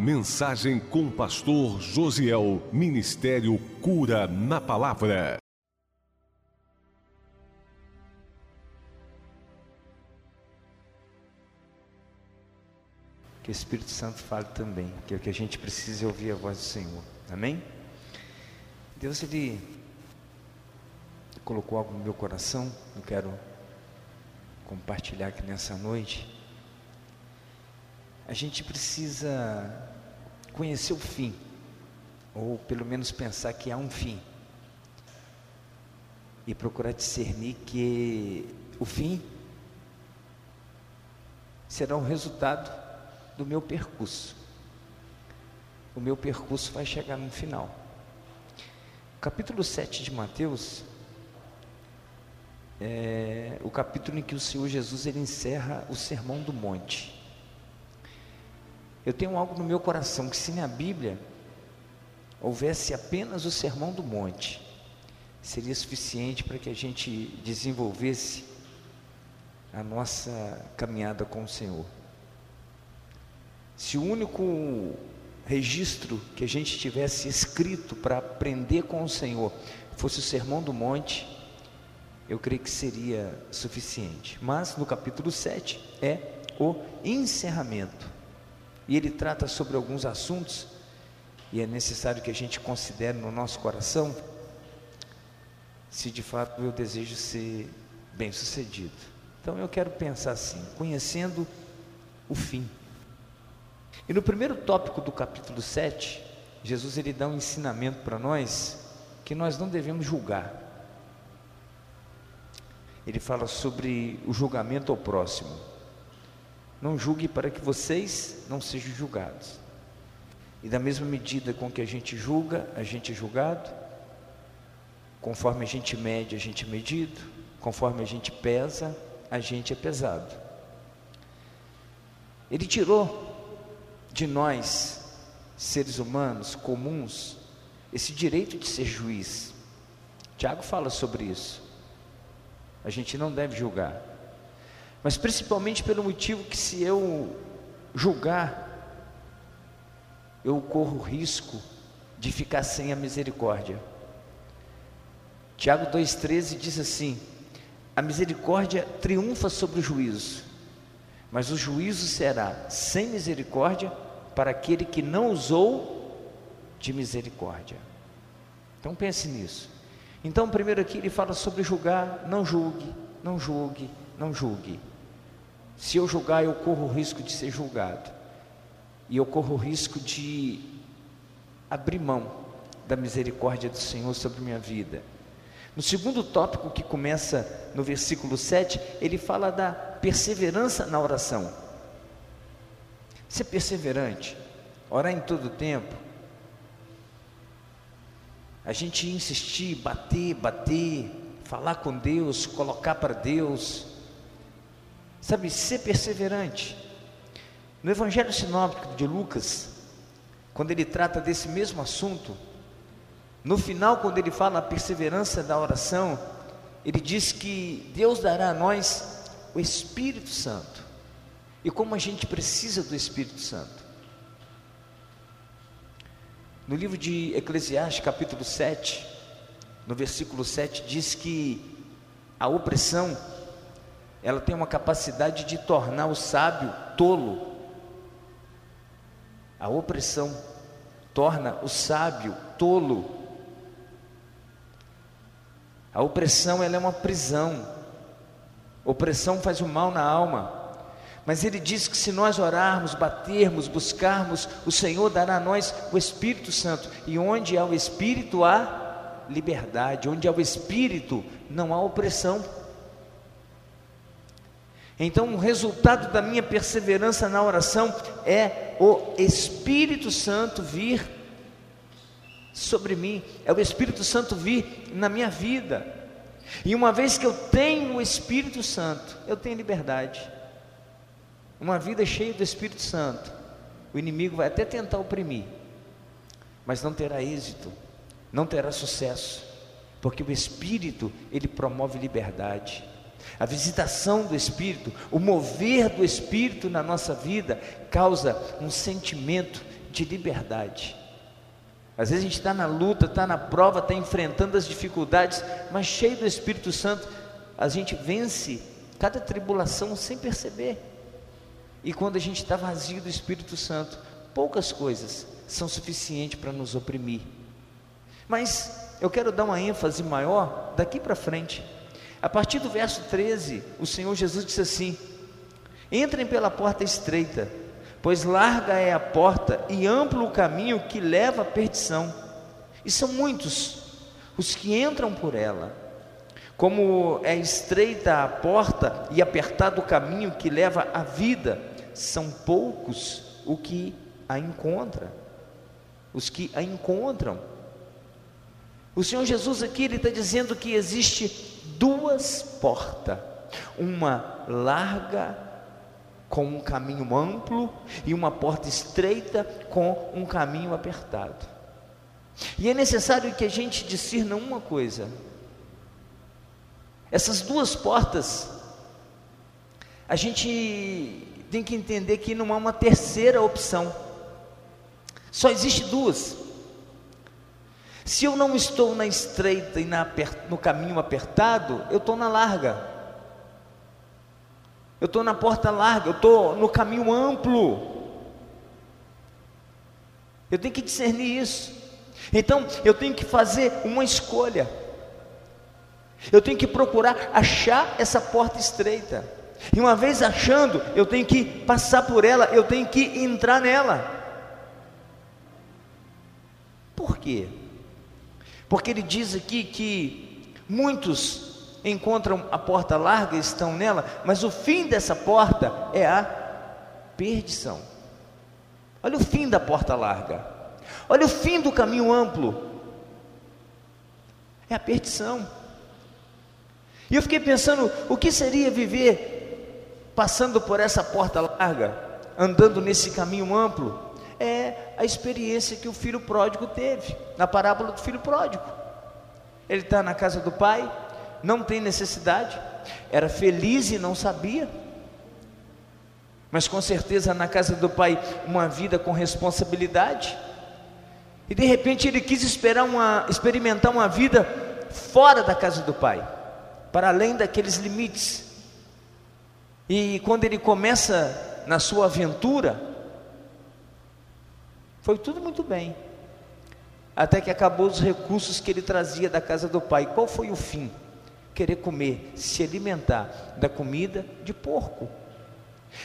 Mensagem com o pastor Josiel. Ministério Cura na Palavra. Que o Espírito Santo fale também, que é o que a gente precisa ouvir a voz do Senhor. Amém? Deus, Ele colocou algo no meu coração, eu quero compartilhar aqui nessa noite. A gente precisa conhecer o fim, ou pelo menos pensar que há um fim, e procurar discernir que o fim será o resultado do meu percurso. O meu percurso vai chegar no final. capítulo 7 de Mateus é o capítulo em que o Senhor Jesus ele encerra o sermão do monte. Eu tenho algo no meu coração que se na Bíblia houvesse apenas o sermão do monte, seria suficiente para que a gente desenvolvesse a nossa caminhada com o Senhor. Se o único registro que a gente tivesse escrito para aprender com o Senhor fosse o Sermão do Monte, eu creio que seria suficiente. Mas no capítulo 7 é o encerramento. E ele trata sobre alguns assuntos, e é necessário que a gente considere no nosso coração se de fato eu desejo ser bem sucedido. Então eu quero pensar assim, conhecendo o fim. E no primeiro tópico do capítulo 7, Jesus ele dá um ensinamento para nós que nós não devemos julgar. Ele fala sobre o julgamento ao próximo. Não julgue para que vocês não sejam julgados. E da mesma medida com que a gente julga, a gente é julgado. Conforme a gente mede, a gente é medido. Conforme a gente pesa, a gente é pesado. Ele tirou de nós, seres humanos comuns, esse direito de ser juiz. Tiago fala sobre isso. A gente não deve julgar, mas principalmente pelo motivo que se eu julgar, eu corro risco de ficar sem a misericórdia. Tiago 2,13 diz assim: a misericórdia triunfa sobre o juízo, mas o juízo será sem misericórdia para aquele que não usou de misericórdia. Então pense nisso. Então, primeiro aqui ele fala sobre julgar, não julgue, não julgue, não julgue. Se eu julgar, eu corro o risco de ser julgado. E eu corro o risco de abrir mão da misericórdia do Senhor sobre minha vida. No segundo tópico, que começa no versículo 7, ele fala da perseverança na oração. Ser perseverante, orar em todo tempo, a gente insistir, bater, bater, falar com Deus, colocar para Deus, sabe, ser perseverante. No Evangelho Sinóptico de Lucas, quando ele trata desse mesmo assunto, no final, quando ele fala a perseverança da oração, ele diz que Deus dará a nós o Espírito Santo. E como a gente precisa do Espírito Santo. No livro de Eclesiastes, capítulo 7, no versículo 7, diz que a opressão, ela tem uma capacidade de tornar o sábio tolo. A opressão torna o sábio tolo. A opressão ela é uma prisão. Opressão faz o mal na alma. Mas ele diz que se nós orarmos, batermos, buscarmos, o Senhor dará a nós o Espírito Santo. E onde há o Espírito há liberdade, onde há o Espírito não há opressão. Então, o resultado da minha perseverança na oração é o Espírito Santo vir sobre mim, é o Espírito Santo vir na minha vida. E uma vez que eu tenho o Espírito Santo, eu tenho liberdade. Uma vida cheia do Espírito Santo, o inimigo vai até tentar oprimir, mas não terá êxito, não terá sucesso, porque o Espírito, ele promove liberdade. A visitação do Espírito, o mover do Espírito na nossa vida, causa um sentimento de liberdade. Às vezes a gente está na luta, está na prova, está enfrentando as dificuldades, mas cheio do Espírito Santo, a gente vence cada tribulação sem perceber. E quando a gente está vazio do Espírito Santo, poucas coisas são suficientes para nos oprimir. Mas eu quero dar uma ênfase maior daqui para frente. A partir do verso 13, o Senhor Jesus disse assim: Entrem pela porta estreita, pois larga é a porta e amplo o caminho que leva à perdição, e são muitos os que entram por ela. Como é estreita a porta e apertado o caminho que leva à vida, são poucos o que a encontra, os que a encontram. O Senhor Jesus aqui ele está dizendo que existe duas portas, uma larga com um caminho amplo e uma porta estreita com um caminho apertado. E é necessário que a gente discirna uma coisa: essas duas portas, a gente tem que entender que não há uma terceira opção, só existe duas. Se eu não estou na estreita e na, no caminho apertado, eu estou na larga. Eu estou na porta larga, eu estou no caminho amplo. Eu tenho que discernir isso. Então, eu tenho que fazer uma escolha. Eu tenho que procurar achar essa porta estreita. E uma vez achando, eu tenho que passar por ela, eu tenho que entrar nela. Por quê? Porque ele diz aqui que muitos encontram a porta larga e estão nela, mas o fim dessa porta é a perdição. Olha o fim da porta larga. Olha o fim do caminho amplo. É a perdição. E eu fiquei pensando, o que seria viver passando por essa porta larga, andando nesse caminho amplo? É a experiência que o filho pródigo teve, na parábola do filho pródigo. Ele está na casa do pai, não tem necessidade, era feliz e não sabia, mas com certeza na casa do pai uma vida com responsabilidade, e de repente ele quis esperar uma, experimentar uma vida fora da casa do pai, para além daqueles limites. E quando ele começa na sua aventura, foi tudo muito bem. Até que acabou os recursos que ele trazia da casa do pai. Qual foi o fim? Querer comer, se alimentar da comida de porco.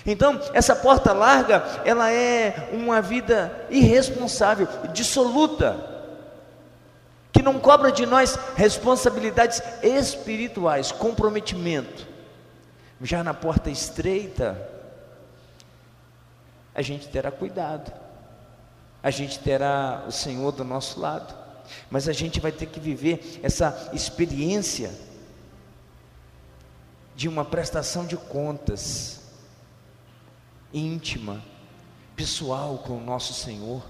Então, essa porta larga, ela é uma vida irresponsável, dissoluta, que não cobra de nós responsabilidades espirituais, comprometimento. Já na porta estreita, a gente terá cuidado a gente terá o Senhor do nosso lado, mas a gente vai ter que viver essa experiência de uma prestação de contas íntima, pessoal com o nosso Senhor.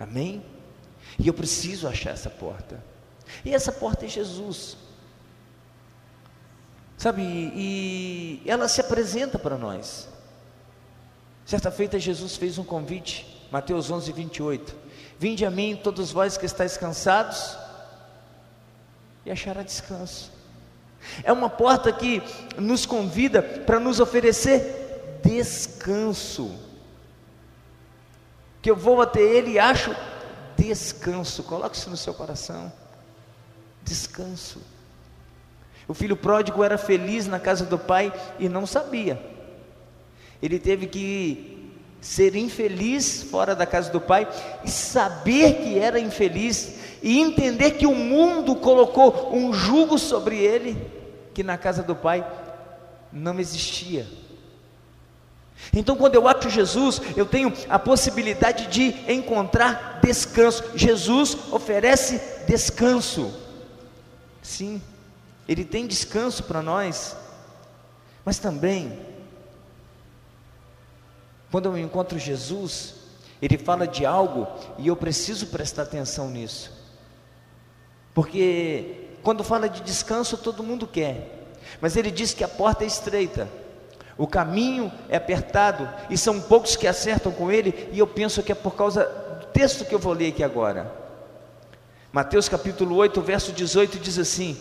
Amém? E eu preciso achar essa porta. E essa porta é Jesus. Sabe, e ela se apresenta para nós. Certa feita Jesus fez um convite Mateus 11, 28. Vinde a mim, todos vós que estáis cansados, e achará descanso. É uma porta que nos convida para nos oferecer descanso. Que eu vou até Ele e acho descanso. Coloque isso no seu coração. Descanso. O filho pródigo era feliz na casa do pai e não sabia. Ele teve que ser infeliz fora da casa do pai e saber que era infeliz e entender que o mundo colocou um jugo sobre ele que na casa do pai não existia. Então, quando eu acho Jesus, eu tenho a possibilidade de encontrar descanso. Jesus oferece descanso. Sim, Ele tem descanso para nós, mas também quando eu encontro Jesus, ele fala de algo e eu preciso prestar atenção nisso. Porque quando fala de descanso, todo mundo quer, mas ele diz que a porta é estreita, O caminho é apertado e são poucos que acertam com ele, e eu penso que é por causa do texto que eu vou ler aqui agora. Mateus capítulo 8, verso 18 diz assim: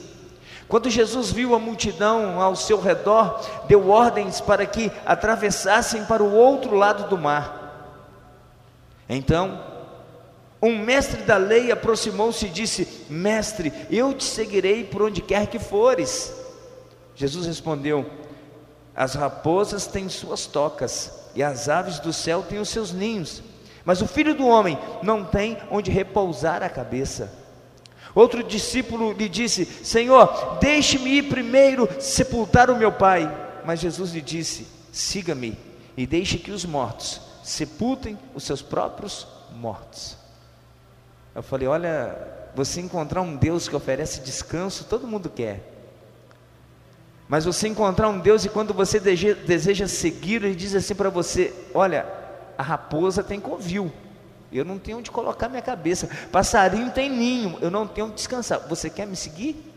Quando Jesus viu a multidão ao seu redor, deu ordens para que atravessassem para o outro lado do mar. Então, um mestre da lei aproximou-se e disse: Mestre, eu te seguirei por onde quer que fores. Jesus respondeu: As raposas têm suas tocas, e as aves do céu têm os seus ninhos, mas o filho do homem não tem onde repousar a cabeça. Outro discípulo lhe disse: Senhor, deixe-me ir primeiro sepultar o meu pai. Mas Jesus lhe disse: Siga-me e deixe que os mortos sepultem os seus próprios mortos. Eu falei: Olha, você encontrar um Deus que oferece descanso, todo mundo quer. Mas você encontrar um Deus e quando você deseja segui-lo, ele diz assim para você: Olha, a raposa tem covil. Eu não tenho onde colocar minha cabeça. Passarinho tem ninho, eu não tenho onde descansar. Você quer me seguir?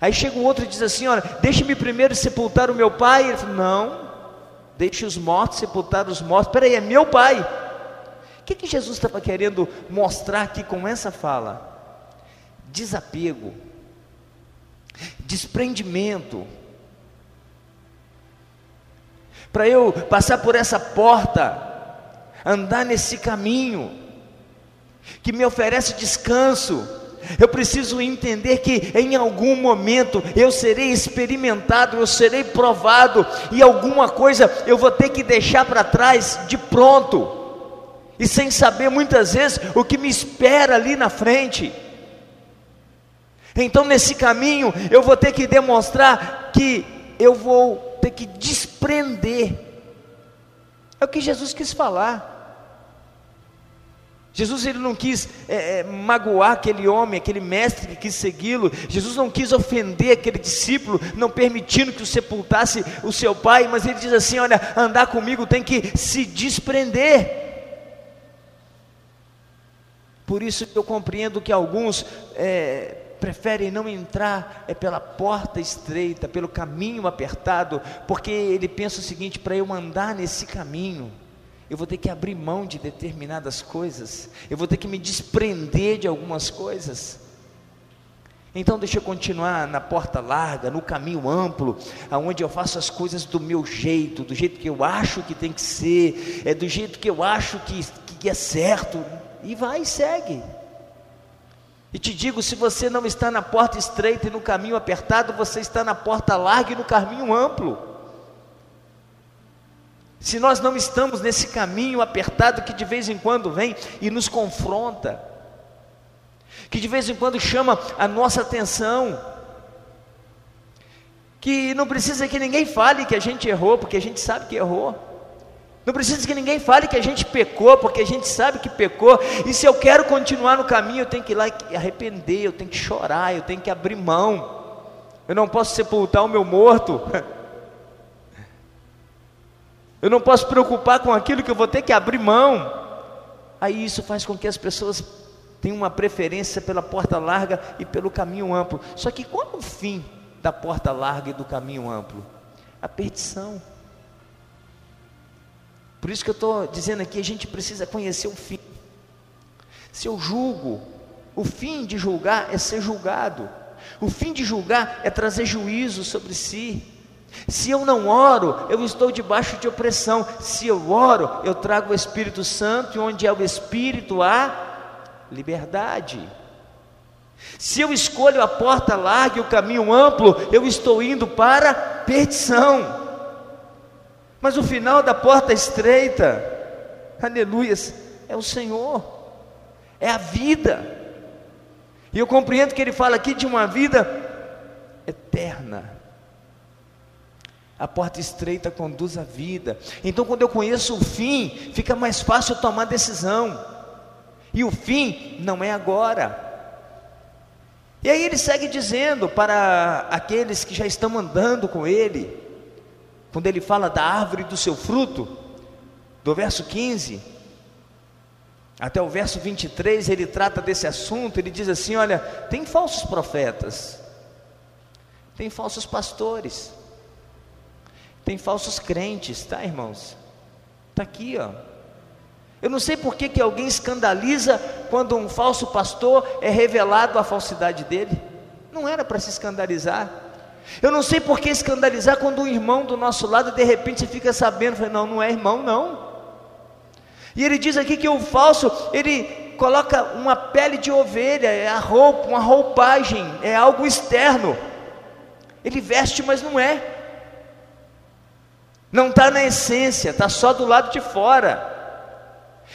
Aí chega um outro e diz assim: Olha, deixe-me primeiro sepultar o meu pai. Ele fala: Não, deixe os mortos sepultar os mortos. Peraí, é meu pai. O que, que Jesus estava querendo mostrar aqui com essa fala? Desapego, desprendimento. Para eu passar por essa porta, andar nesse caminho que me oferece descanso. Eu preciso entender que em algum momento eu serei experimentado, eu serei provado, e alguma coisa eu vou ter que deixar para trás de pronto, e sem saber muitas vezes o que me espera ali na frente. Então, nesse caminho, eu vou ter que demonstrar que eu vou ter que desprender. É o que Jesus quis falar. Jesus ele não quis é, é, magoar aquele homem, aquele mestre que quis segui-lo. Jesus não quis ofender aquele discípulo, não permitindo que o sepultasse o seu pai. Mas ele diz assim: Olha, andar comigo tem que se desprender. Por isso eu compreendo que alguns é, preferem não entrar é pela porta estreita, pelo caminho apertado, porque ele pensa o seguinte: para eu andar nesse caminho eu vou ter que abrir mão de determinadas coisas, eu vou ter que me desprender de algumas coisas. Então deixa eu continuar na porta larga, no caminho amplo, aonde eu faço as coisas do meu jeito, do jeito que eu acho que tem que ser, é do jeito que eu acho que, que é certo, e vai e segue. E te digo, se você não está na porta estreita e no caminho apertado, você está na porta larga e no caminho amplo se nós não estamos nesse caminho apertado que de vez em quando vem e nos confronta, que de vez em quando chama a nossa atenção, que não precisa que ninguém fale que a gente errou, porque a gente sabe que errou. Não precisa que ninguém fale que a gente pecou, porque a gente sabe que pecou. E se eu quero continuar no caminho, eu tenho que ir lá e arrepender, eu tenho que chorar, eu tenho que abrir mão. Eu não posso sepultar o meu morto. Eu não posso preocupar com aquilo que eu vou ter que abrir mão. Aí isso faz com que as pessoas tenham uma preferência pela porta larga e pelo caminho amplo. Só que qual é o fim da porta larga e do caminho amplo? A perdição. Por isso que eu estou dizendo aqui, a gente precisa conhecer o fim. Se eu julgo, o fim de julgar é ser julgado. O fim de julgar é trazer juízo sobre si. Se eu não oro, eu estou debaixo de opressão. Se eu oro, eu trago o Espírito Santo, e onde é o Espírito há liberdade. Se eu escolho a porta larga e o caminho amplo, eu estou indo para perdição. Mas o final da porta estreita, aleluias, é o Senhor, é a vida. E eu compreendo que ele fala aqui de uma vida eterna. A porta estreita conduz à vida. Então, quando eu conheço o fim, fica mais fácil tomar decisão. E o fim não é agora. E aí ele segue dizendo para aqueles que já estão andando com ele, quando ele fala da árvore do seu fruto, do verso 15 até o verso 23, ele trata desse assunto, ele diz assim: olha, tem falsos profetas, tem falsos pastores, tem falsos crentes, tá, irmãos? Está aqui, ó. Eu não sei por que, que alguém escandaliza quando um falso pastor é revelado a falsidade dele. Não era para se escandalizar. Eu não sei por que escandalizar quando um irmão do nosso lado de repente fica sabendo, fala, não, não é irmão, não. E ele diz aqui que o falso, ele coloca uma pele de ovelha, é a roupa, uma roupagem, é algo externo. Ele veste, mas não é. Não está na essência, está só do lado de fora.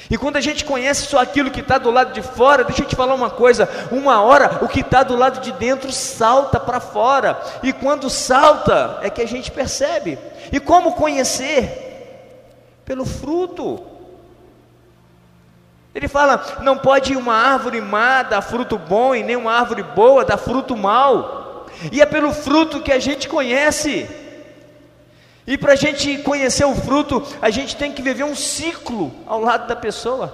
E quando a gente conhece só aquilo que está do lado de fora, deixa eu te falar uma coisa: uma hora o que está do lado de dentro salta para fora, e quando salta é que a gente percebe. E como conhecer? Pelo fruto. Ele fala: não pode uma árvore má dar fruto bom, e nem uma árvore boa dar fruto mau, e é pelo fruto que a gente conhece. E para a gente conhecer o fruto, a gente tem que viver um ciclo ao lado da pessoa.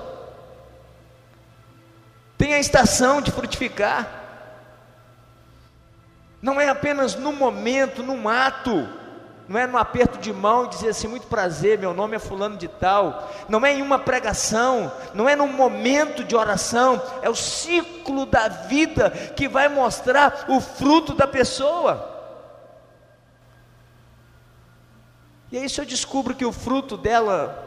Tem a estação de frutificar. Não é apenas no momento, no ato, não é no aperto de mão e dizer assim, muito prazer, meu nome é fulano de tal, não é em uma pregação, não é num momento de oração, é o ciclo da vida que vai mostrar o fruto da pessoa. E aí, se eu descubro que o fruto dela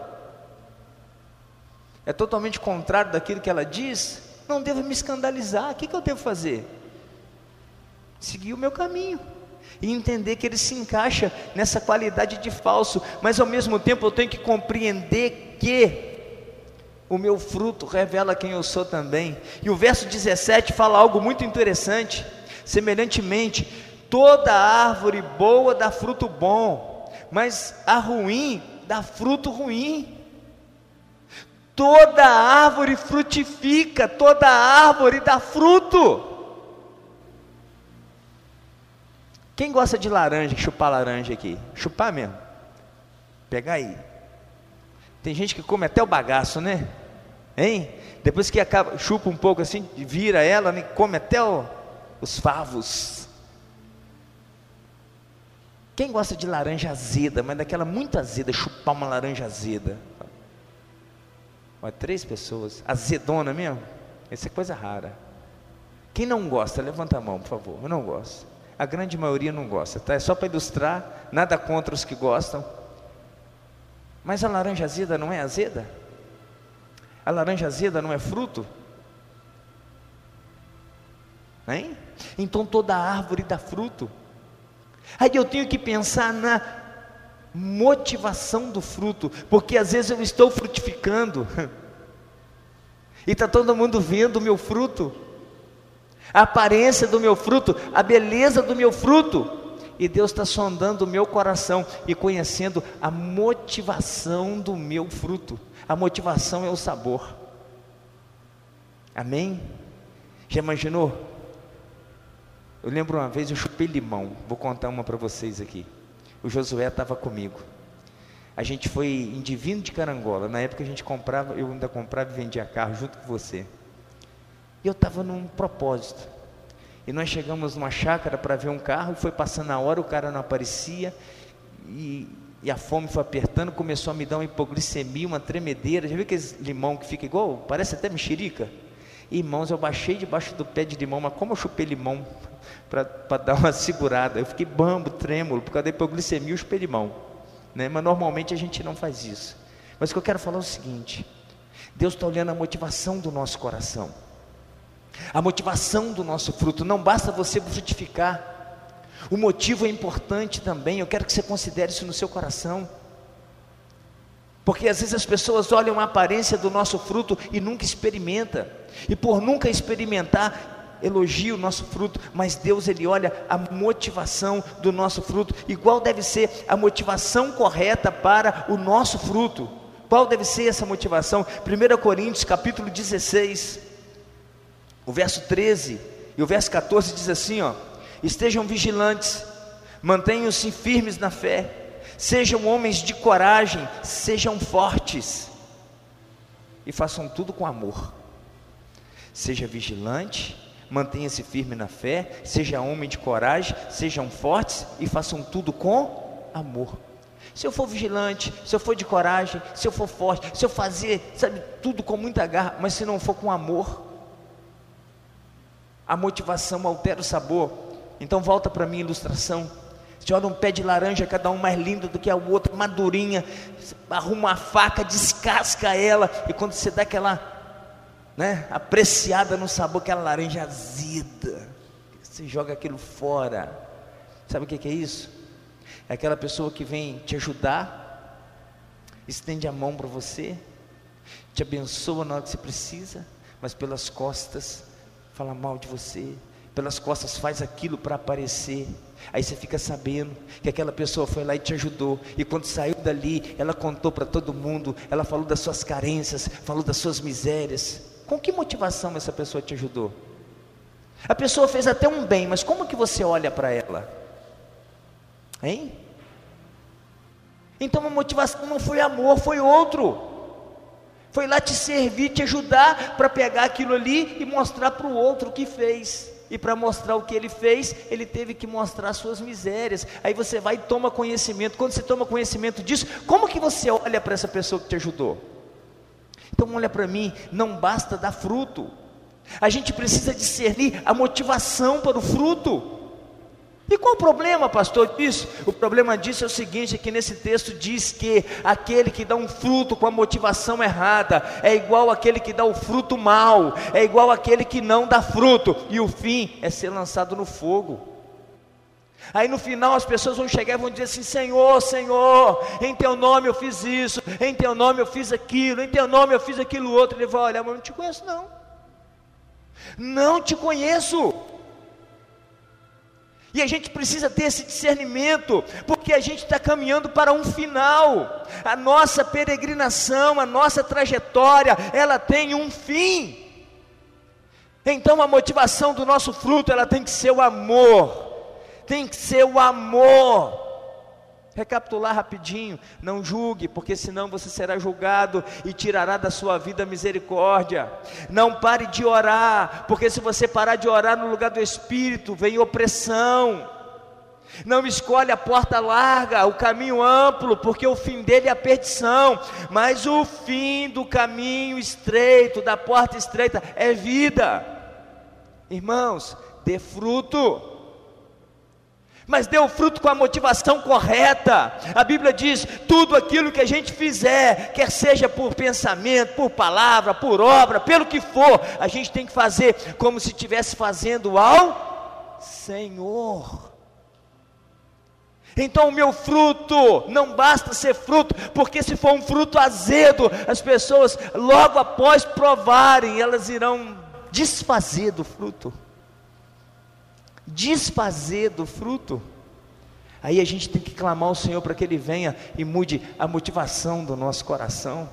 é totalmente contrário daquilo que ela diz, não devo me escandalizar. O que, que eu devo fazer? Seguir o meu caminho e entender que ele se encaixa nessa qualidade de falso, mas ao mesmo tempo eu tenho que compreender que o meu fruto revela quem eu sou também. E o verso 17 fala algo muito interessante. Semelhantemente, toda árvore boa dá fruto bom mas a ruim dá fruto ruim. Toda árvore frutifica, toda árvore dá fruto. Quem gosta de laranja, chupar laranja aqui? Chupar mesmo. Pega aí. Tem gente que come até o bagaço, né? Hein? Depois que acaba, chupa um pouco assim, vira ela, né? come até o, os favos. Quem gosta de laranja azeda, mas daquela muito azeda, chupar uma laranja azeda? Olha, três pessoas, azedona mesmo? Essa é coisa rara. Quem não gosta, levanta a mão, por favor. Eu não gosto. A grande maioria não gosta, tá? É só para ilustrar, nada contra os que gostam. Mas a laranja azeda não é azeda? A laranja azeda não é fruto? Hein? Então toda árvore dá fruto. Aí eu tenho que pensar na motivação do fruto, porque às vezes eu estou frutificando, e está todo mundo vendo o meu fruto, a aparência do meu fruto, a beleza do meu fruto, e Deus está sondando o meu coração e conhecendo a motivação do meu fruto. A motivação é o sabor. Amém? Já imaginou? Eu lembro uma vez eu chupei limão, vou contar uma para vocês aqui. O Josué estava comigo. A gente foi em Divino de Carangola. Na época a gente comprava, eu ainda comprava e vendia carro junto com você. E eu estava num propósito. E nós chegamos numa chácara para ver um carro, e foi passando a hora, o cara não aparecia, e, e, a fome foi apertando, começou a me dar uma hipoglicemia, uma tremedeira. Já viu aquele limão que fica igual? Parece até mexerica. Irmãos, eu baixei debaixo do pé de limão, mas como eu chupei limão para dar uma segurada, eu fiquei bambo, trêmulo, por causa da hipoglicemia e o chupei limão. Né? Mas normalmente a gente não faz isso. Mas o que eu quero falar é o seguinte: Deus está olhando a motivação do nosso coração, a motivação do nosso fruto. Não basta você frutificar, o motivo é importante também. Eu quero que você considere isso no seu coração. Porque às vezes as pessoas olham a aparência do nosso fruto e nunca experimenta. E por nunca experimentar, elogia o nosso fruto, mas Deus ele olha a motivação do nosso fruto, igual deve ser a motivação correta para o nosso fruto. Qual deve ser essa motivação? 1 Coríntios capítulo 16, o verso 13 e o verso 14 diz assim, ó: Estejam vigilantes, mantenham-se firmes na fé, sejam homens de coragem, sejam fortes e façam tudo com amor. Seja vigilante, mantenha-se firme na fé, seja homem de coragem, sejam fortes e façam tudo com amor. Se eu for vigilante, se eu for de coragem, se eu for forte, se eu fazer, sabe, tudo com muita garra, mas se não for com amor, a motivação altera o sabor. Então volta para minha ilustração. Você olha um pé de laranja, cada um mais lindo do que a outra, madurinha, arruma a faca, descasca ela, e quando você dá aquela né, apreciada no sabor, aquela laranja azeda, você joga aquilo fora. Sabe o que é isso? É aquela pessoa que vem te ajudar, estende a mão para você, te abençoa na hora que você precisa, mas pelas costas fala mal de você, pelas costas faz aquilo para aparecer. Aí você fica sabendo que aquela pessoa foi lá e te ajudou, e quando saiu dali, ela contou para todo mundo, ela falou das suas carências, falou das suas misérias. Com que motivação essa pessoa te ajudou? A pessoa fez até um bem, mas como que você olha para ela? Hein? Então a motivação não foi amor, foi outro. Foi lá te servir, te ajudar para pegar aquilo ali e mostrar para o outro o que fez. E para mostrar o que ele fez, ele teve que mostrar suas misérias. Aí você vai e toma conhecimento. Quando você toma conhecimento disso, como que você olha para essa pessoa que te ajudou? Então olha para mim, não basta dar fruto. A gente precisa discernir a motivação para o fruto. E qual o problema, pastor, disso? O problema disso é o seguinte: é que nesse texto diz que aquele que dá um fruto com a motivação errada é igual aquele que dá o fruto mal, é igual aquele que não dá fruto, e o fim é ser lançado no fogo. Aí no final as pessoas vão chegar e vão dizer assim: Senhor, Senhor, em teu nome eu fiz isso, em teu nome eu fiz aquilo, em teu nome eu fiz aquilo outro. Ele vai olhar, mas não te conheço, não. Não te conheço. E a gente precisa ter esse discernimento, porque a gente está caminhando para um final. A nossa peregrinação, a nossa trajetória, ela tem um fim. Então a motivação do nosso fruto, ela tem que ser o amor. Tem que ser o amor. Recapitular rapidinho, não julgue, porque senão você será julgado e tirará da sua vida a misericórdia. Não pare de orar, porque se você parar de orar no lugar do Espírito, vem opressão. Não escolhe a porta larga, o caminho amplo, porque o fim dele é a perdição, mas o fim do caminho estreito, da porta estreita, é vida. Irmãos, dê fruto mas dê o fruto com a motivação correta. A Bíblia diz: tudo aquilo que a gente fizer, quer seja por pensamento, por palavra, por obra, pelo que for, a gente tem que fazer como se estivesse fazendo ao Senhor. Então o meu fruto não basta ser fruto, porque se for um fruto azedo, as pessoas logo após provarem, elas irão desfazer do fruto desfazer do fruto. Aí a gente tem que clamar ao Senhor para que Ele venha e mude a motivação do nosso coração.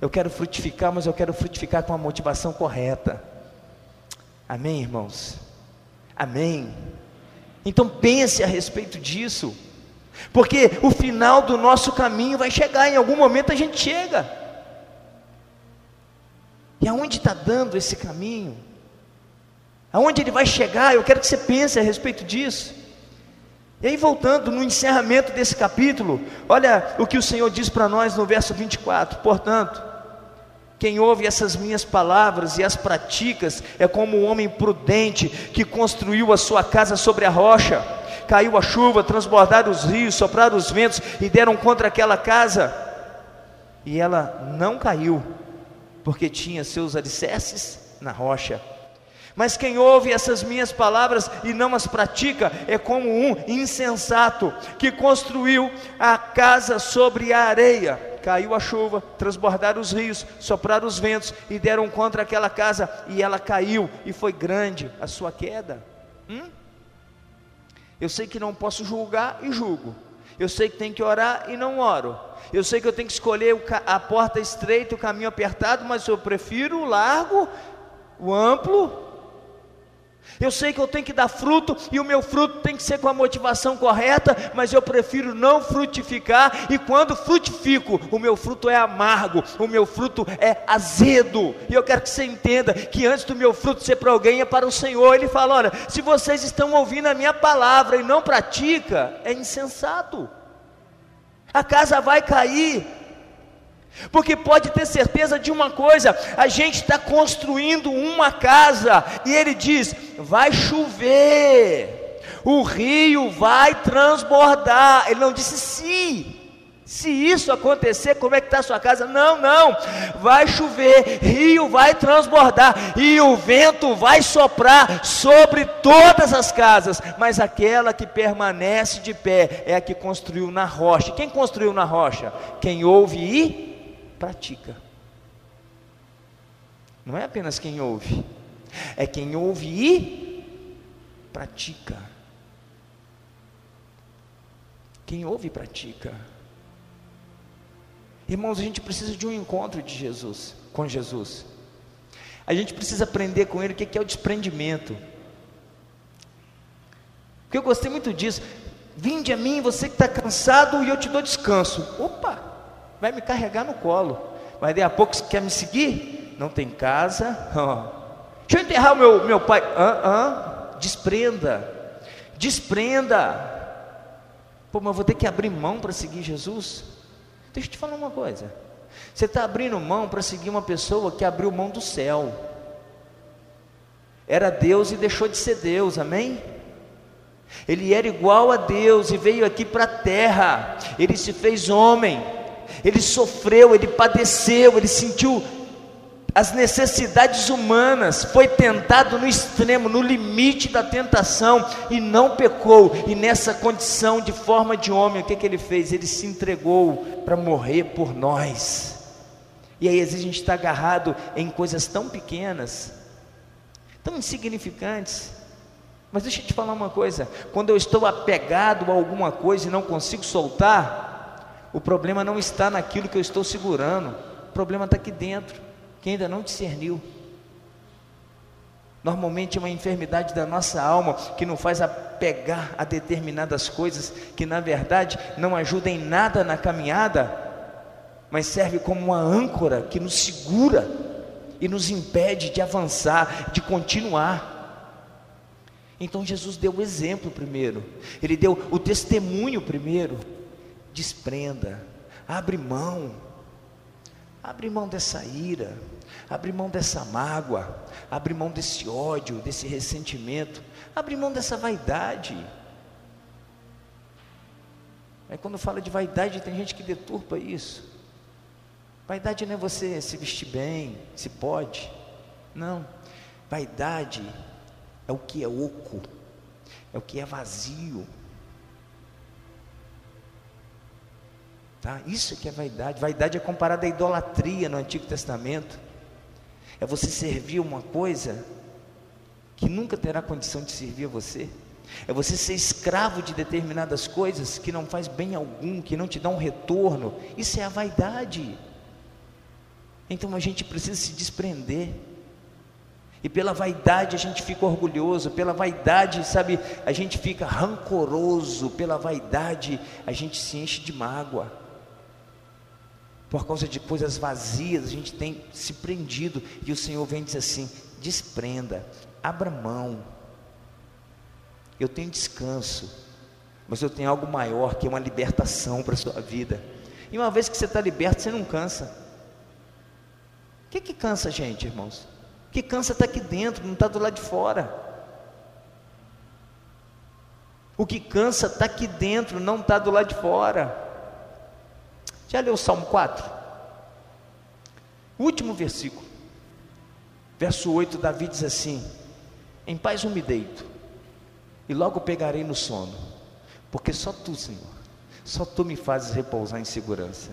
Eu quero frutificar, mas eu quero frutificar com a motivação correta. Amém, irmãos? Amém. Então pense a respeito disso, porque o final do nosso caminho vai chegar, em algum momento a gente chega. E aonde está dando esse caminho? Aonde ele vai chegar? Eu quero que você pense a respeito disso. E aí, voltando no encerramento desse capítulo, olha o que o Senhor diz para nós no verso 24: Portanto, quem ouve essas minhas palavras e as praticas é como um homem prudente que construiu a sua casa sobre a rocha. Caiu a chuva, transbordaram os rios, sopraram os ventos e deram contra aquela casa. E ela não caiu, porque tinha seus alicerces na rocha. Mas quem ouve essas minhas palavras e não as pratica é como um insensato que construiu a casa sobre a areia. Caiu a chuva, transbordaram os rios, sopraram os ventos e deram contra aquela casa e ela caiu e foi grande a sua queda. Hum? Eu sei que não posso julgar e julgo. Eu sei que tem que orar e não oro. Eu sei que eu tenho que escolher a porta estreita, o caminho apertado, mas eu prefiro o largo, o amplo eu sei que eu tenho que dar fruto e o meu fruto tem que ser com a motivação correta, mas eu prefiro não frutificar e quando frutifico, o meu fruto é amargo, o meu fruto é azedo. E eu quero que você entenda que antes do meu fruto ser para alguém é para o Senhor. Ele fala: "Olha, se vocês estão ouvindo a minha palavra e não pratica, é insensato. A casa vai cair. Porque pode ter certeza de uma coisa: a gente está construindo uma casa, e ele diz: vai chover, o rio vai transbordar. Ele não disse se. Se isso acontecer, como é que está a sua casa? Não, não. Vai chover, rio vai transbordar e o vento vai soprar sobre todas as casas. Mas aquela que permanece de pé é a que construiu na rocha. Quem construiu na rocha? Quem ouve e pratica. Não é apenas quem ouve, é quem ouve e pratica. Quem ouve pratica. Irmãos, a gente precisa de um encontro de Jesus, com Jesus. A gente precisa aprender com Ele o que é o desprendimento. Porque eu gostei muito disso. Vinde a mim, você que está cansado, e eu te dou descanso. Opa, vai me carregar no colo. Mas daí a pouco você quer me seguir? Não tem casa. Deixa eu enterrar o meu, meu pai. Ah, ah, desprenda. Desprenda. Pô, mas vou ter que abrir mão para seguir Jesus? Deixa eu te falar uma coisa. Você está abrindo mão para seguir uma pessoa que abriu mão do céu. Era Deus e deixou de ser Deus, amém? Ele era igual a Deus e veio aqui para a terra. Ele se fez homem. Ele sofreu, ele padeceu, ele sentiu as necessidades humanas, foi tentado no extremo, no limite da tentação e não pecou. E nessa condição de forma de homem, o que, que ele fez? Ele se entregou para morrer por nós. E aí às vezes a gente está agarrado em coisas tão pequenas, tão insignificantes. Mas deixa eu te falar uma coisa: quando eu estou apegado a alguma coisa e não consigo soltar, o problema não está naquilo que eu estou segurando, o problema está aqui dentro que ainda não discerniu. Normalmente é uma enfermidade da nossa alma que nos faz apegar a determinadas coisas que na verdade não ajudam em nada na caminhada, mas serve como uma âncora que nos segura e nos impede de avançar, de continuar. Então Jesus deu o exemplo primeiro, ele deu o testemunho primeiro. Desprenda, abre mão, abre mão dessa ira Abre mão dessa mágoa, abre mão desse ódio, desse ressentimento, abre mão dessa vaidade. Aí quando fala de vaidade, tem gente que deturpa isso. Vaidade não é você se vestir bem, se pode. Não. Vaidade é o que é oco, é o que é vazio. Tá? Isso que é vaidade. Vaidade é comparada à idolatria no Antigo Testamento. É você servir uma coisa que nunca terá condição de servir a você. É você ser escravo de determinadas coisas que não faz bem algum, que não te dá um retorno. Isso é a vaidade. Então a gente precisa se desprender. E pela vaidade a gente fica orgulhoso, pela vaidade, sabe, a gente fica rancoroso, pela vaidade a gente se enche de mágoa por causa de coisas vazias, a gente tem se prendido, e o Senhor vem e diz assim: desprenda, abra mão. Eu tenho descanso, mas eu tenho algo maior que é uma libertação para a sua vida. E uma vez que você está liberto, você não cansa. O que, que cansa a gente, irmãos? O que cansa está aqui dentro, não está do lado de fora. O que cansa está aqui dentro, não está do lado de fora. Já leu o Salmo 4? O último versículo. Verso 8, Davi diz assim: Em paz eu me deito, e logo pegarei no sono, porque só tu, Senhor, só tu me fazes repousar em segurança.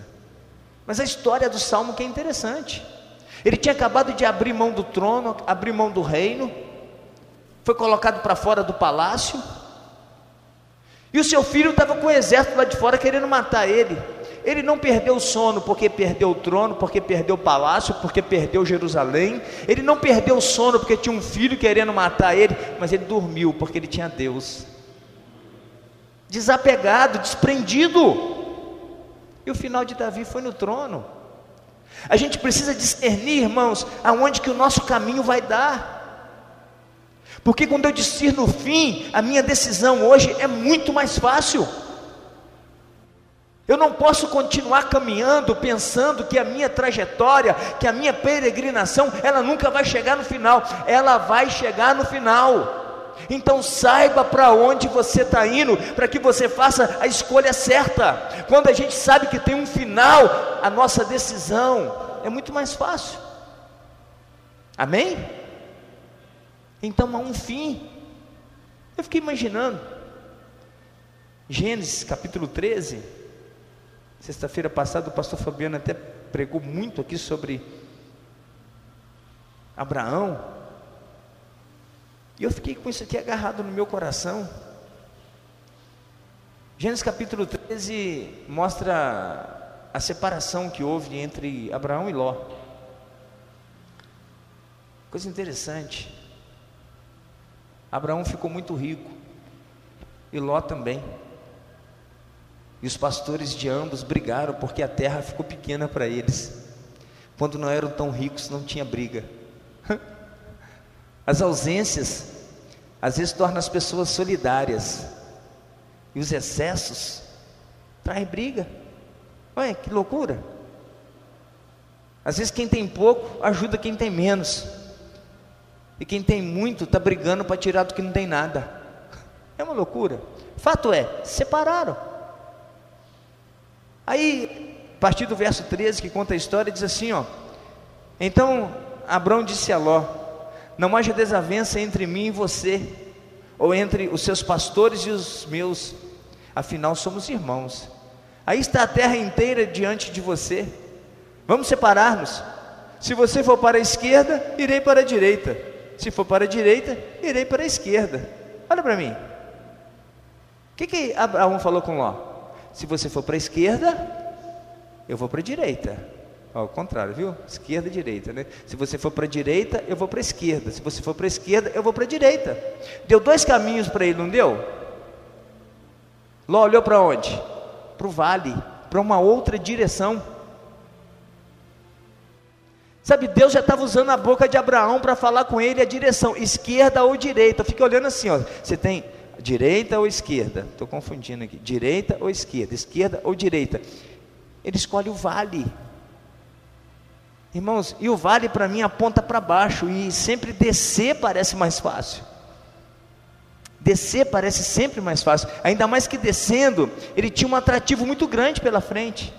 Mas a história do salmo que é interessante. Ele tinha acabado de abrir mão do trono, abrir mão do reino, foi colocado para fora do palácio, e o seu filho estava com o exército lá de fora querendo matar ele. Ele não perdeu o sono porque perdeu o trono, porque perdeu o palácio, porque perdeu Jerusalém. Ele não perdeu o sono porque tinha um filho querendo matar ele, mas ele dormiu porque ele tinha Deus. Desapegado, desprendido. E o final de Davi foi no trono. A gente precisa discernir, irmãos, aonde que o nosso caminho vai dar. Porque quando eu discerno o fim, a minha decisão hoje é muito mais fácil. Eu não posso continuar caminhando pensando que a minha trajetória, que a minha peregrinação, ela nunca vai chegar no final. Ela vai chegar no final. Então saiba para onde você está indo, para que você faça a escolha certa. Quando a gente sabe que tem um final, a nossa decisão é muito mais fácil. Amém? Então há um fim. Eu fiquei imaginando. Gênesis capítulo 13. Sexta-feira passada o pastor Fabiano até pregou muito aqui sobre Abraão. E eu fiquei com isso aqui agarrado no meu coração. Gênesis capítulo 13 mostra a separação que houve entre Abraão e Ló. Coisa interessante. Abraão ficou muito rico e Ló também. E os pastores de ambos brigaram porque a terra ficou pequena para eles. Quando não eram tão ricos, não tinha briga. As ausências às vezes tornam as pessoas solidárias. E os excessos trazem briga. Olha que loucura. Às vezes quem tem pouco ajuda quem tem menos. E quem tem muito está brigando para tirar do que não tem nada. É uma loucura. Fato é, separaram. Aí, a partir do verso 13 que conta a história, diz assim: ó. Então Abraão disse a Ló: Não haja desavença entre mim e você, ou entre os seus pastores e os meus, afinal somos irmãos. Aí está a terra inteira diante de você. Vamos separar-nos. Se você for para a esquerda, irei para a direita. Se for para a direita, irei para a esquerda. Olha para mim. O que, que Abraão falou com Ló? Se você for para a esquerda, eu vou para a direita. Ao contrário, viu? Esquerda e direita, né? Se você for para a direita, eu vou para a esquerda. Se você for para a esquerda, eu vou para a direita. Deu dois caminhos para ele, não deu? Ló olhou para onde? Para o vale, para uma outra direção. Sabe, Deus já estava usando a boca de Abraão para falar com ele a direção, esquerda ou direita. Fica olhando assim, ó. Você tem direita ou esquerda? Estou confundindo aqui. Direita ou esquerda? Esquerda ou direita? Ele escolhe o vale. Irmãos, e o vale para mim aponta para baixo e sempre descer parece mais fácil. Descer parece sempre mais fácil, ainda mais que descendo, ele tinha um atrativo muito grande pela frente.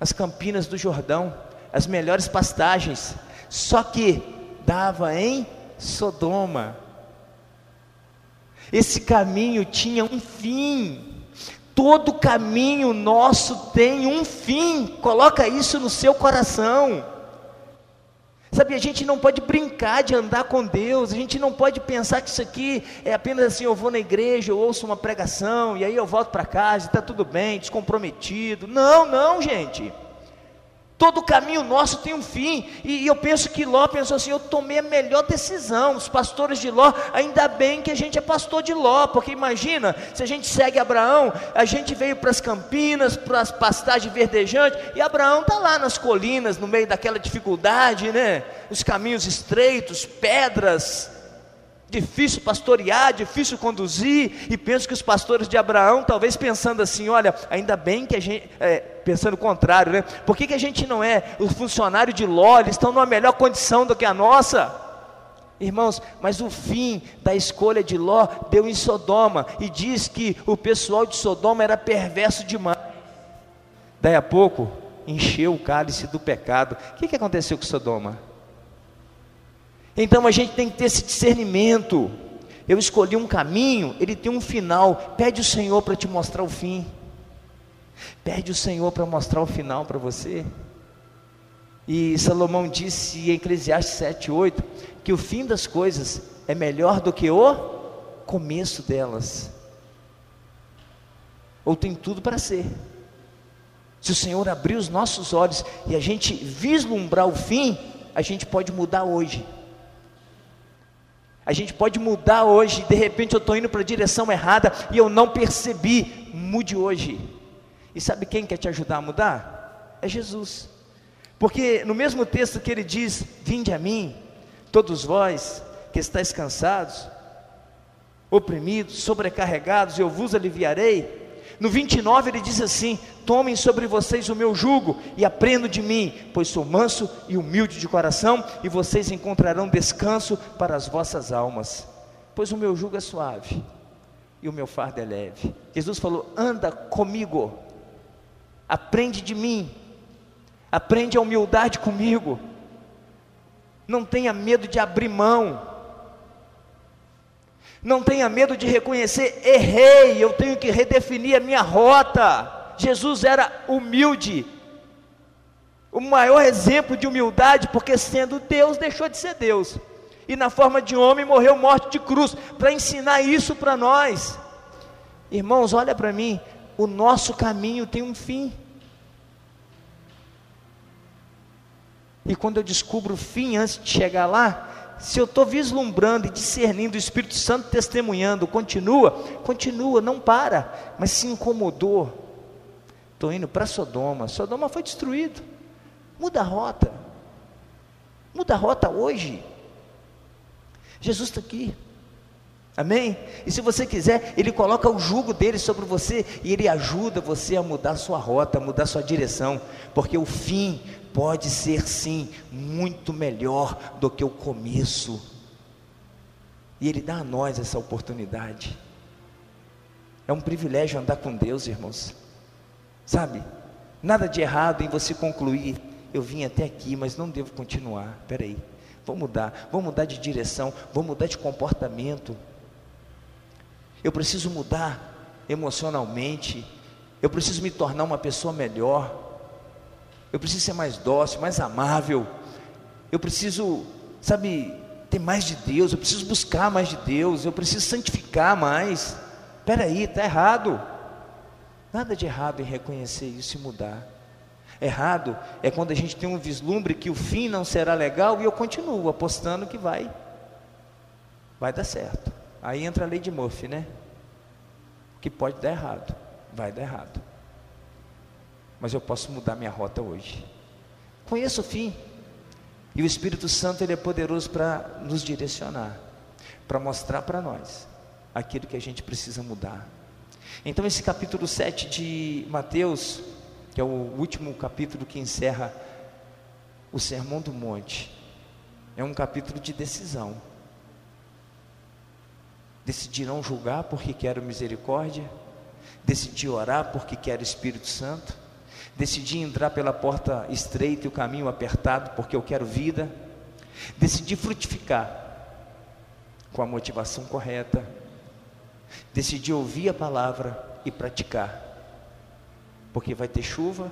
As campinas do Jordão, as melhores pastagens, só que dava em Sodoma. Esse caminho tinha um fim. Todo caminho nosso tem um fim. Coloca isso no seu coração. Sabe, a gente não pode brincar de andar com Deus, a gente não pode pensar que isso aqui é apenas assim: eu vou na igreja, eu ouço uma pregação, e aí eu volto para casa e está tudo bem, descomprometido. Não, não, gente. Todo caminho nosso tem um fim, e, eu penso que Ló pensou assim: eu tomei a melhor decisão. Os pastores de Ló, ainda bem que a gente é pastor de Ló, porque imagina, se a gente segue Abraão, a gente veio para as campinas, para as pastagens verdejantes, e Abraão está lá nas colinas, no meio daquela dificuldade, né? Os caminhos estreitos, pedras, difícil pastorear, difícil conduzir, e penso que os pastores de Abraão, talvez pensando assim, olha, ainda bem que a gente, é, pensando o contrário, né? Por que, que a gente não é o funcionário de Ló, eles estão numa melhor condição do que a nossa? Irmãos, mas o fim da escolha de Ló deu em Sodoma, e diz que o pessoal de Sodoma era perverso demais. Daí a pouco, encheu o cálice do pecado. O que, que aconteceu com Sodoma? Então a gente tem que ter esse discernimento. Eu escolhi um caminho, ele tem um final. Pede o Senhor para te mostrar o fim. Pede o Senhor para mostrar o final para você. E Salomão disse em Eclesiastes 7:8 que o fim das coisas é melhor do que o começo delas. Ou tem tudo para ser. Se o Senhor abrir os nossos olhos e a gente vislumbrar o fim, a gente pode mudar hoje. A gente pode mudar hoje, de repente eu estou indo para a direção errada e eu não percebi. Mude hoje. E sabe quem quer te ajudar a mudar? É Jesus. Porque no mesmo texto que ele diz: Vinde a mim, todos vós que estáis cansados, oprimidos, sobrecarregados, eu vos aliviarei. No 29 ele diz assim: Tomem sobre vocês o meu jugo e aprendam de mim, pois sou manso e humilde de coração, e vocês encontrarão descanso para as vossas almas. Pois o meu jugo é suave e o meu fardo é leve. Jesus falou: Anda comigo, aprende de mim, aprende a humildade comigo. Não tenha medo de abrir mão. Não tenha medo de reconhecer, errei, eu tenho que redefinir a minha rota. Jesus era humilde, o maior exemplo de humildade, porque sendo Deus, deixou de ser Deus, e na forma de homem morreu morte de cruz, para ensinar isso para nós. Irmãos, olha para mim, o nosso caminho tem um fim. E quando eu descubro o fim antes de chegar lá, se eu estou vislumbrando e discernindo o Espírito Santo testemunhando, continua, continua, não para, mas se incomodou. Estou indo para Sodoma, Sodoma foi destruído. Muda a rota, muda a rota hoje. Jesus está aqui. Amém? E se você quiser, Ele coloca o jugo dele sobre você e Ele ajuda você a mudar sua rota, a mudar sua direção, porque o fim pode ser sim muito melhor do que o começo. E Ele dá a nós essa oportunidade. É um privilégio andar com Deus, irmãos. Sabe? Nada de errado em você concluir. Eu vim até aqui, mas não devo continuar. Peraí, vou mudar, vou mudar de direção, vou mudar de comportamento. Eu preciso mudar emocionalmente. Eu preciso me tornar uma pessoa melhor. Eu preciso ser mais dócil, mais amável. Eu preciso, sabe, ter mais de Deus. Eu preciso buscar mais de Deus. Eu preciso santificar mais. Espera aí, está errado. Nada de errado em reconhecer isso e mudar. Errado é quando a gente tem um vislumbre que o fim não será legal e eu continuo apostando que vai, vai dar certo. Aí entra a lei de Murphy, né? Que pode dar errado, vai dar errado. Mas eu posso mudar minha rota hoje. Conheço o fim. E o Espírito Santo ele é poderoso para nos direcionar, para mostrar para nós aquilo que a gente precisa mudar. Então esse capítulo 7 de Mateus, que é o último capítulo que encerra o Sermão do Monte, é um capítulo de decisão decidi não julgar porque quero misericórdia, decidi orar porque quero Espírito Santo, decidi entrar pela porta estreita e o caminho apertado porque eu quero vida, decidi frutificar com a motivação correta, decidi ouvir a palavra e praticar, porque vai ter chuva,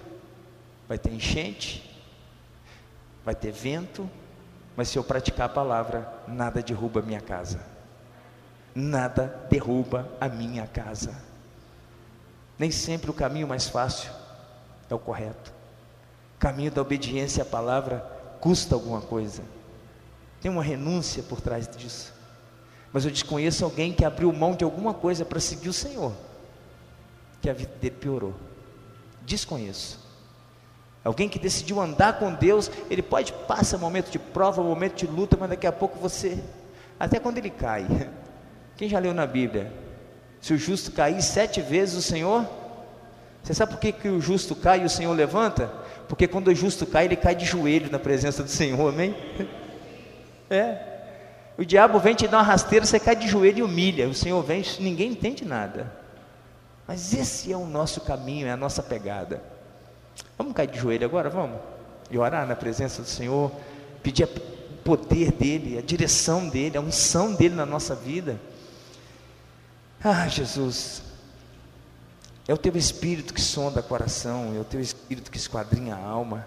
vai ter enchente, vai ter vento, mas se eu praticar a palavra, nada derruba a minha casa. Nada derruba a minha casa. Nem sempre o caminho mais fácil é o correto. O caminho da obediência à palavra custa alguma coisa. Tem uma renúncia por trás disso. Mas eu desconheço alguém que abriu mão de alguma coisa para seguir o Senhor, que a vida dele piorou. Desconheço. Alguém que decidiu andar com Deus, ele pode passar momento de prova, momento de luta, mas daqui a pouco você, até quando ele cai, Quem já leu na Bíblia? Se o justo cair sete vezes, o Senhor. Você sabe por que, que o justo cai e o Senhor levanta? Porque quando o justo cai, ele cai de joelho na presença do Senhor, amém? É. O diabo vem te dar uma rasteira, você cai de joelho e humilha. O Senhor vem, ninguém entende nada. Mas esse é o nosso caminho, é a nossa pegada. Vamos cair de joelho agora, vamos? E orar na presença do Senhor, pedir o poder dEle, a direção dEle, a unção dEle na nossa vida. Ah, Jesus, é o teu espírito que sonda o coração, é o teu espírito que esquadrinha a alma,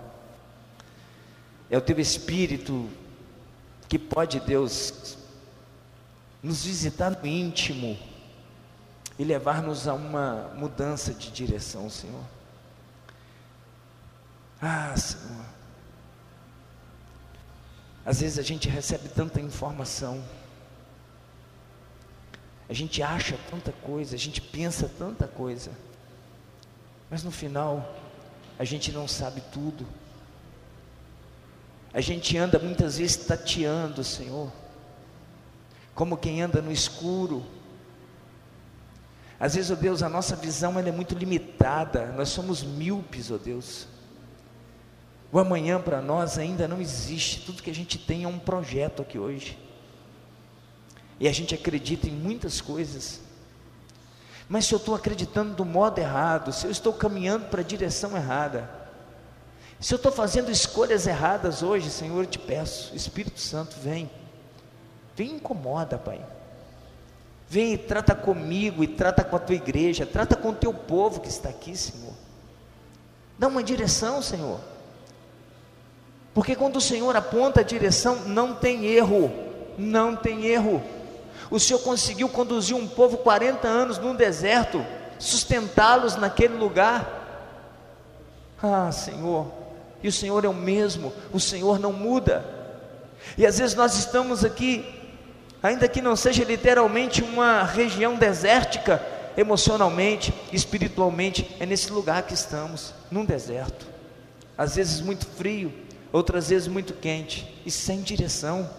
é o teu espírito que pode, Deus, nos visitar no íntimo e levar-nos a uma mudança de direção, Senhor. Ah, Senhor. Às vezes a gente recebe tanta informação, a gente acha tanta coisa, a gente pensa tanta coisa, mas no final a gente não sabe tudo. A gente anda muitas vezes tateando, Senhor, como quem anda no escuro. Às vezes, ó Deus, a nossa visão ela é muito limitada, nós somos míopes, ó Deus. O amanhã para nós ainda não existe, tudo que a gente tem é um projeto aqui hoje. E a gente acredita em muitas coisas. Mas se eu estou acreditando do modo errado, se eu estou caminhando para a direção errada, se eu estou fazendo escolhas erradas hoje, Senhor, eu te peço, Espírito Santo, vem, vem e incomoda, Pai. Vem e trata comigo e trata com a tua igreja, trata com o teu povo que está aqui, Senhor. Dá uma direção, Senhor. Porque quando o Senhor aponta a direção, não tem erro, não tem erro. O Senhor conseguiu conduzir um povo 40 anos num deserto, sustentá-los naquele lugar. Ah, Senhor, e o Senhor é o mesmo, o Senhor não muda. E às vezes nós estamos aqui ainda que não seja literalmente uma região desértica, emocionalmente, espiritualmente, é nesse lugar que estamos, num deserto. Às vezes muito frio, outras vezes muito quente e sem direção.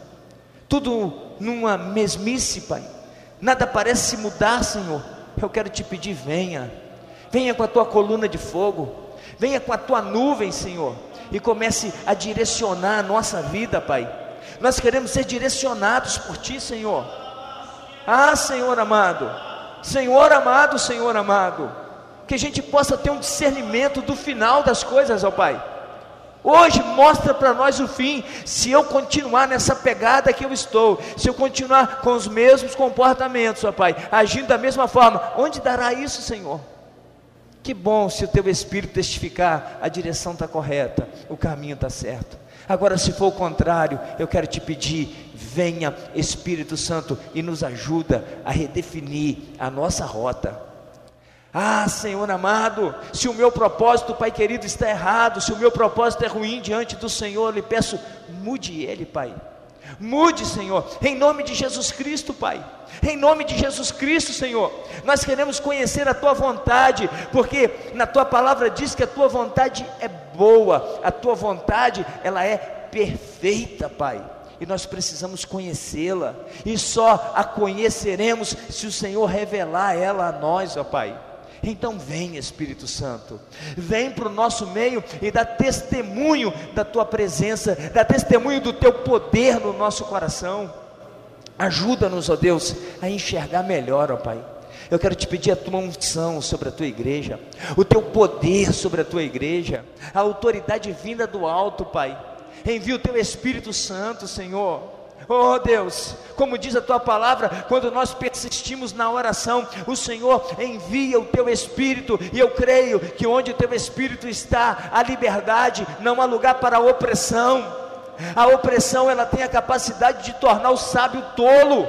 Tudo numa mesmice, Pai. Nada parece mudar, Senhor. Eu quero te pedir, venha. Venha com a tua coluna de fogo. Venha com a tua nuvem, Senhor, e comece a direcionar a nossa vida, Pai nós queremos ser direcionados por Ti, Senhor. Ah, Senhor amado, Senhor amado, Senhor amado, que a gente possa ter um discernimento do final das coisas, ó Pai. Hoje mostra para nós o fim. Se eu continuar nessa pegada que eu estou, se eu continuar com os mesmos comportamentos, ó Pai, agindo da mesma forma, onde dará isso, Senhor? Que bom se o teu Espírito testificar, a direção está correta, o caminho está certo. Agora, se for o contrário, eu quero te pedir, venha Espírito Santo e nos ajuda a redefinir a nossa rota. Ah, Senhor amado, se o meu propósito, Pai querido, está errado, se o meu propósito é ruim diante do Senhor, eu lhe peço, mude ele, Pai. Mude, Senhor, em nome de Jesus Cristo, Pai. Em nome de Jesus Cristo, Senhor. Nós queremos conhecer a tua vontade, porque na tua palavra diz que a tua vontade é boa, a tua vontade, ela é perfeita, Pai. E nós precisamos conhecê-la, e só a conheceremos se o Senhor revelar ela a nós, ó Pai. Então vem Espírito Santo, vem para o nosso meio e dá testemunho da tua presença, dá testemunho do teu poder no nosso coração. Ajuda-nos, ó Deus, a enxergar melhor, ó Pai. Eu quero te pedir a tua unção sobre a tua igreja, o teu poder sobre a tua igreja, a autoridade vinda do alto, Pai. Envia o teu Espírito Santo, Senhor Oh Deus, como diz a tua palavra, quando nós persistimos na oração, o Senhor envia o teu espírito, e eu creio que onde o teu espírito está, a liberdade, não há lugar para a opressão. A opressão ela tem a capacidade de tornar o sábio tolo.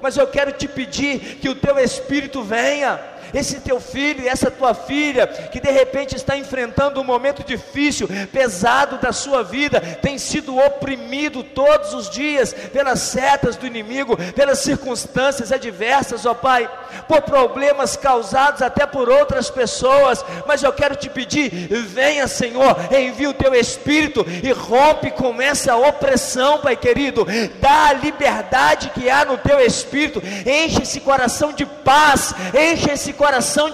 Mas eu quero te pedir que o teu espírito venha esse teu filho essa tua filha, que de repente está enfrentando um momento difícil, pesado da sua vida, tem sido oprimido todos os dias pelas setas do inimigo, pelas circunstâncias adversas, ó Pai, por problemas causados até por outras pessoas, mas eu quero te pedir, venha Senhor, envia o teu Espírito e rompe com essa opressão, Pai querido, dá a liberdade que há no teu Espírito, enche esse coração de paz, enche esse coração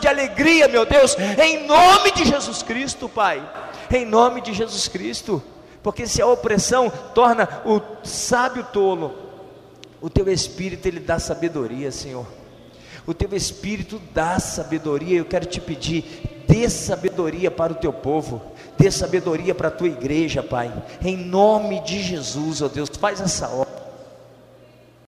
de alegria, meu Deus, em nome de Jesus Cristo, Pai, em nome de Jesus Cristo, porque se a opressão torna o sábio tolo, o teu espírito ele dá sabedoria, Senhor. O teu espírito dá sabedoria. Eu quero te pedir, dê sabedoria para o teu povo, dê sabedoria para a tua igreja, Pai. Em nome de Jesus, ó Deus, faz essa obra